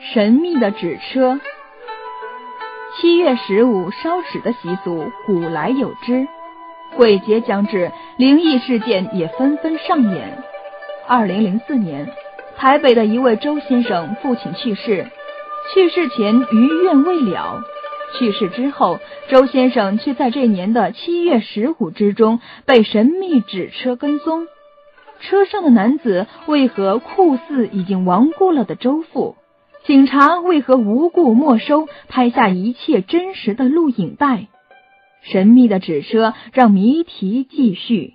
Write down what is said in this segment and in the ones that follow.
神秘的纸车。七月十五烧纸的习俗古来有之，鬼节将至，灵异事件也纷纷上演。二零零四年，台北的一位周先生父亲去世，去世前余愿未了，去世之后，周先生却在这年的七月十五之中被神秘纸车跟踪。车上的男子为何酷似已经亡故了的周父？警察为何无故没收拍下一切真实的录影带？神秘的纸车让谜题继续。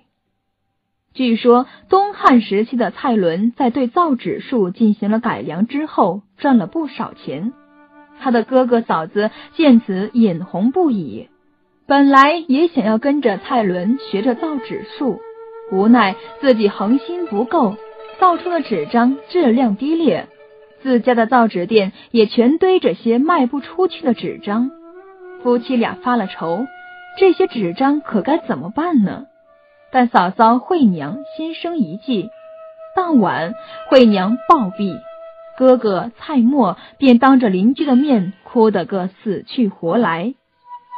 据说东汉时期的蔡伦在对造纸术进行了改良之后，赚了不少钱。他的哥哥嫂子见此眼红不已，本来也想要跟着蔡伦学着造纸术。无奈自己恒心不够，造出的纸张质量低劣，自家的造纸店也全堆着些卖不出去的纸张。夫妻俩发了愁，这些纸张可该怎么办呢？但嫂嫂惠娘心生一计，当晚惠娘暴毙，哥哥蔡墨便当着邻居的面哭得个死去活来。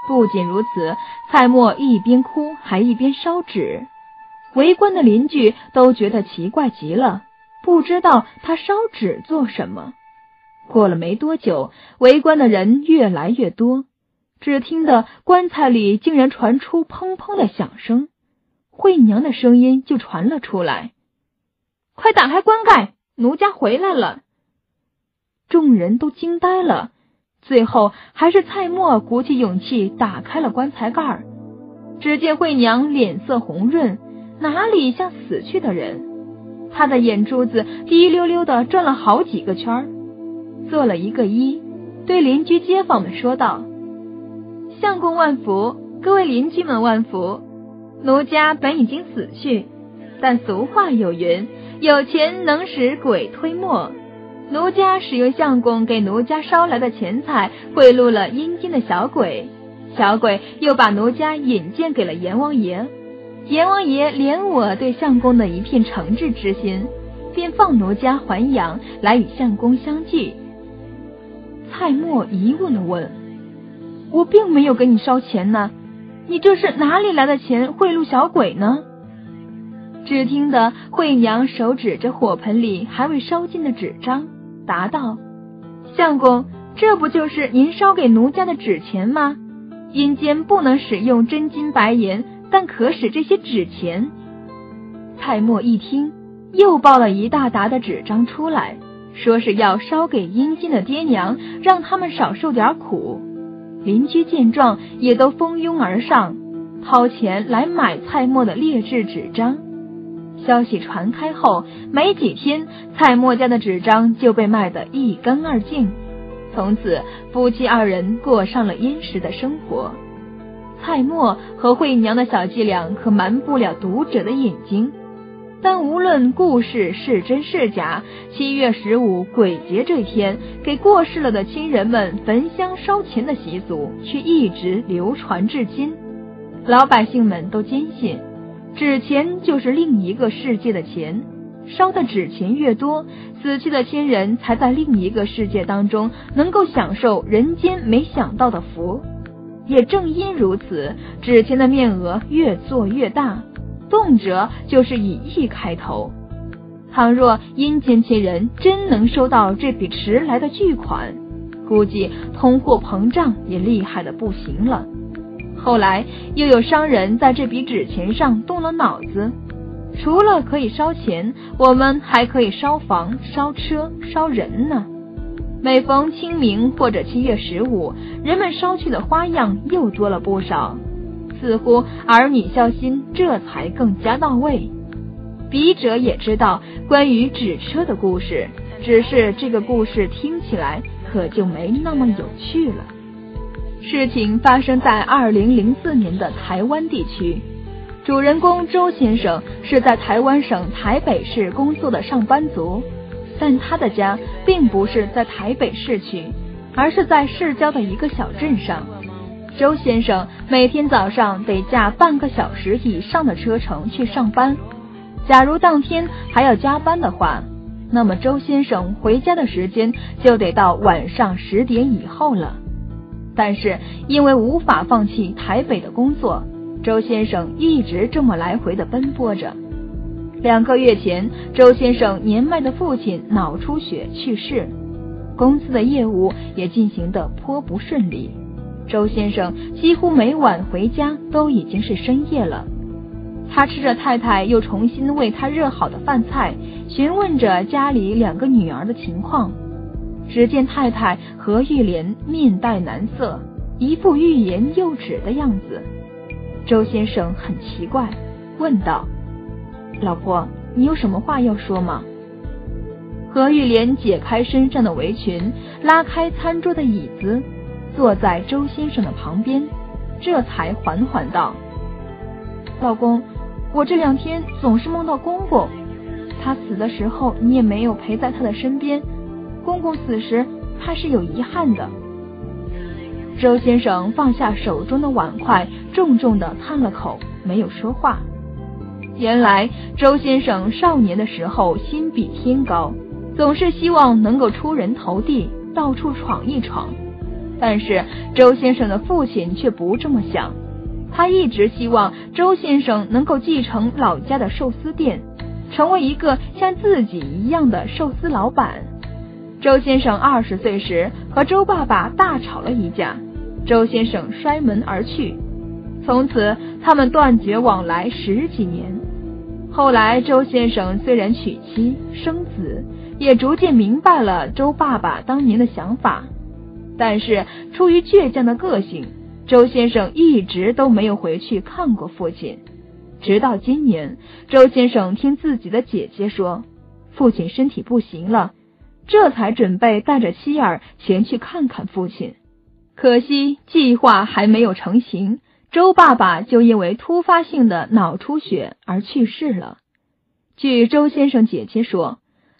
不仅如此，蔡墨一边哭还一边烧纸。围观的邻居都觉得奇怪极了，不知道他烧纸做什么。过了没多久，围观的人越来越多，只听得棺材里竟然传出砰砰的响声，惠娘的声音就传了出来：“快打开棺盖，奴家回来了！”众人都惊呆了，最后还是蔡墨鼓起勇气打开了棺材盖只见惠娘脸色红润。哪里像死去的人？他的眼珠子滴溜溜的转了好几个圈儿，做了一个揖，对邻居街坊们说道：“相公万福，各位邻居们万福。奴家本已经死去，但俗话有云，有钱能使鬼推磨。奴家使用相公给奴家捎来的钱财贿赂了阴间的小鬼，小鬼又把奴家引荐给了阎王爷。”阎王爷怜我对相公的一片诚挚之心，便放奴家还阳来与相公相聚。蔡墨疑问的问：“我并没有给你烧钱呢，你这是哪里来的钱贿赂小鬼呢？”只听得惠娘手指着火盆里还未烧尽的纸张，答道：“相公，这不就是您烧给奴家的纸钱吗？阴间不能使用真金白银。”但可使这些纸钱。蔡墨一听，又抱了一大沓的纸张出来，说是要烧给阴间的爹娘，让他们少受点苦。邻居见状，也都蜂拥而上，掏钱来买蔡墨的劣质纸张。消息传开后，没几天，蔡墨家的纸张就被卖得一干二净。从此，夫妻二人过上了殷实的生活。蔡墨和惠娘的小伎俩可瞒不了读者的眼睛，但无论故事是真是假，七月十五鬼节这天，给过世了的亲人们焚香烧钱的习俗却一直流传至今。老百姓们都坚信，纸钱就是另一个世界的钱，烧的纸钱越多，死去的亲人才在另一个世界当中能够享受人间没想到的福。也正因如此，纸钱的面额越做越大，动辄就是以亿开头。倘若阴间亲人真能收到这笔迟来的巨款，估计通货膨胀也厉害的不行了。后来又有商人在这笔纸钱上动了脑子，除了可以烧钱，我们还可以烧房、烧车、烧人呢。每逢清明或者七月十五，人们烧去的花样又多了不少，似乎儿女孝心这才更加到位。笔者也知道关于纸车的故事，只是这个故事听起来可就没那么有趣了。事情发生在二零零四年的台湾地区，主人公周先生是在台湾省台北市工作的上班族。但他的家并不是在台北市区，而是在市郊的一个小镇上。周先生每天早上得驾半个小时以上的车程去上班。假如当天还要加班的话，那么周先生回家的时间就得到晚上十点以后了。但是因为无法放弃台北的工作，周先生一直这么来回的奔波着。两个月前，周先生年迈的父亲脑出血去世，公司的业务也进行的颇不顺利。周先生几乎每晚回家都已经是深夜了。他吃着太太又重新为他热好的饭菜，询问着家里两个女儿的情况。只见太太何玉莲面带难色，一副欲言又止的样子。周先生很奇怪，问道：“老婆，你有什么话要说吗？”何玉莲解开身上的围裙，拉开餐桌的椅子，坐在周先生的旁边，这才缓缓道：“老公。”我这两天总是梦到公公，他死的时候你也没有陪在他的身边，公公死时怕是有遗憾的。周先生放下手中的碗筷，重重的叹了口，没有说话。原来周先生少年的时候心比天高，总是希望能够出人头地，到处闯一闯。但是周先生的父亲却不这么想。他一直希望周先生能够继承老家的寿司店，成为一个像自己一样的寿司老板。周先生二十岁时和周爸爸大吵了一架，周先生摔门而去，从此他们断绝往来十几年。后来周先生虽然娶妻生子，也逐渐明白了周爸爸当年的想法，但是出于倔强的个性。周先生一直都没有回去看过父亲，直到今年，周先生听自己的姐姐说，父亲身体不行了，这才准备带着妻儿前去看看父亲。可惜计划还没有成型，周爸爸就因为突发性的脑出血而去世了。据周先生姐姐说，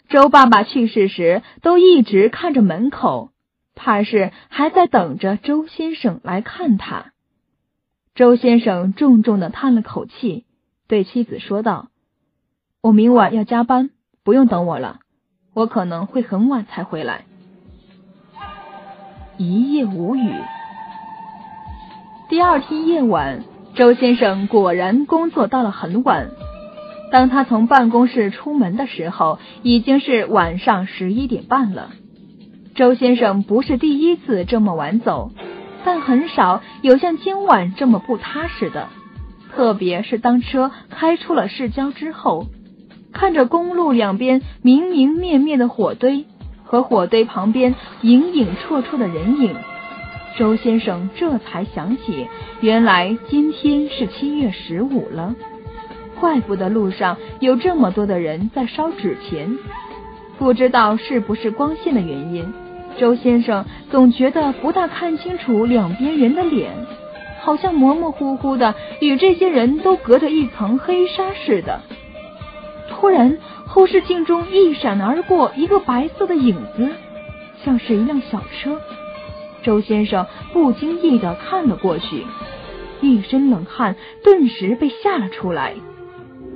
周爸爸去世时都一直看着门口。怕是还在等着周先生来看他。周先生重重的叹了口气，对妻子说道：“我明晚要加班，不用等我了，我可能会很晚才回来。”一夜无语。第二天夜晚，周先生果然工作到了很晚。当他从办公室出门的时候，已经是晚上十一点半了。周先生不是第一次这么晚走，但很少有像今晚这么不踏实的。特别是当车开出了市郊之后，看着公路两边明明灭灭的火堆和火堆旁边影影绰绰的人影，周先生这才想起，原来今天是七月十五了，怪不得路上有这么多的人在烧纸钱，不知道是不是光线的原因。周先生总觉得不大看清楚两边人的脸，好像模模糊糊的，与这些人都隔着一层黑纱似的。突然，后视镜中一闪而过一个白色的影子，像是一辆小车。周先生不经意的看了过去，一身冷汗顿时被吓了出来。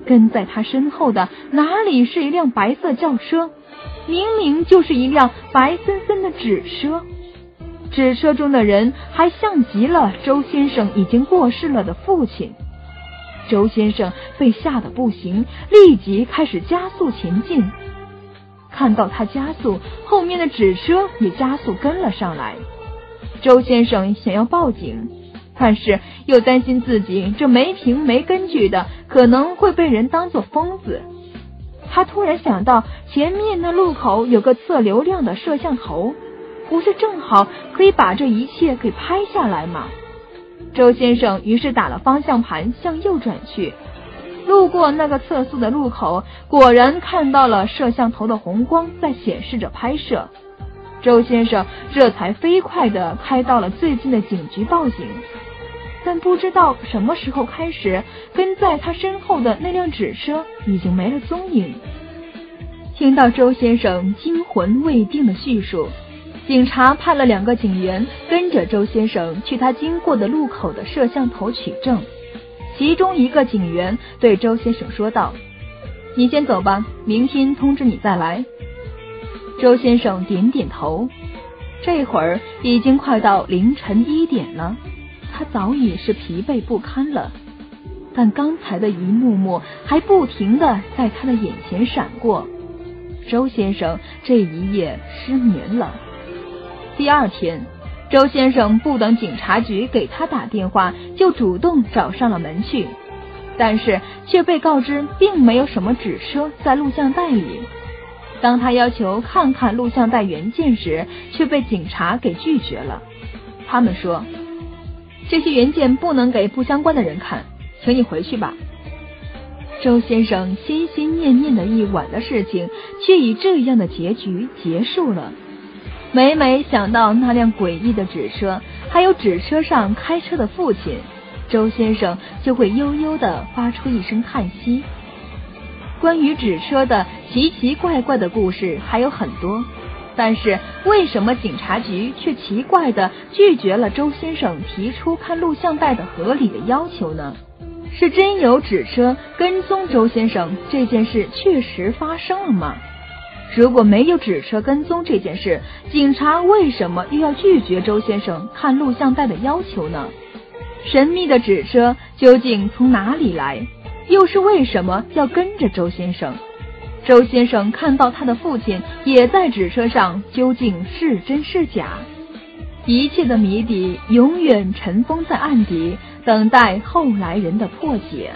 跟在他身后的哪里是一辆白色轿车？明明就是一辆白森森的纸车，纸车中的人还像极了周先生已经过世了的父亲。周先生被吓得不行，立即开始加速前进。看到他加速，后面的纸车也加速跟了上来。周先生想要报警，但是又担心自己这没凭没根据的，可能会被人当作疯子。他突然想到，前面那路口有个测流量的摄像头，不是正好可以把这一切给拍下来吗？周先生于是打了方向盘向右转去，路过那个测速的路口，果然看到了摄像头的红光在显示着拍摄。周先生这才飞快的开到了最近的警局报警。但不知道什么时候开始，跟在他身后的那辆纸车已经没了踪影。听到周先生惊魂未定的叙述，警察派了两个警员跟着周先生去他经过的路口的摄像头取证。其中一个警员对周先生说道：“你先走吧，明天通知你再来。周先生点点头。这会儿已经快到凌晨一点了，他早已是疲惫不堪了。但刚才的一幕幕还不停的在他的眼前闪过。周先生这一夜失眠了。第二天，周先生不等警察局给他打电话，就主动找上了门去，但是却被告知并没有什么纸车在录像带里。当他要求看看录像带原件时，却被警察给拒绝了。他们说，这些原件不能给不相关的人看，请你回去吧。周先生心心念念的一晚的事情，却以这样的结局结束了。每每想到那辆诡异的纸车，还有纸车上开车的父亲，周先生就会悠悠的发出一声叹息。关于纸车的奇奇怪怪的故事还有很多，但是为什么警察局却奇怪的拒绝了周先生提出看录像带的合理的要求呢？是真有纸车跟踪周先生这件事确实发生了吗？如果没有纸车跟踪这件事，警察为什么又要拒绝周先生看录像带的要求呢？神秘的纸车究竟从哪里来？又是为什么要跟着周先生？周先生看到他的父亲也在纸车上，究竟是真是假？一切的谜底永远尘封在案底，等待后来人的破解。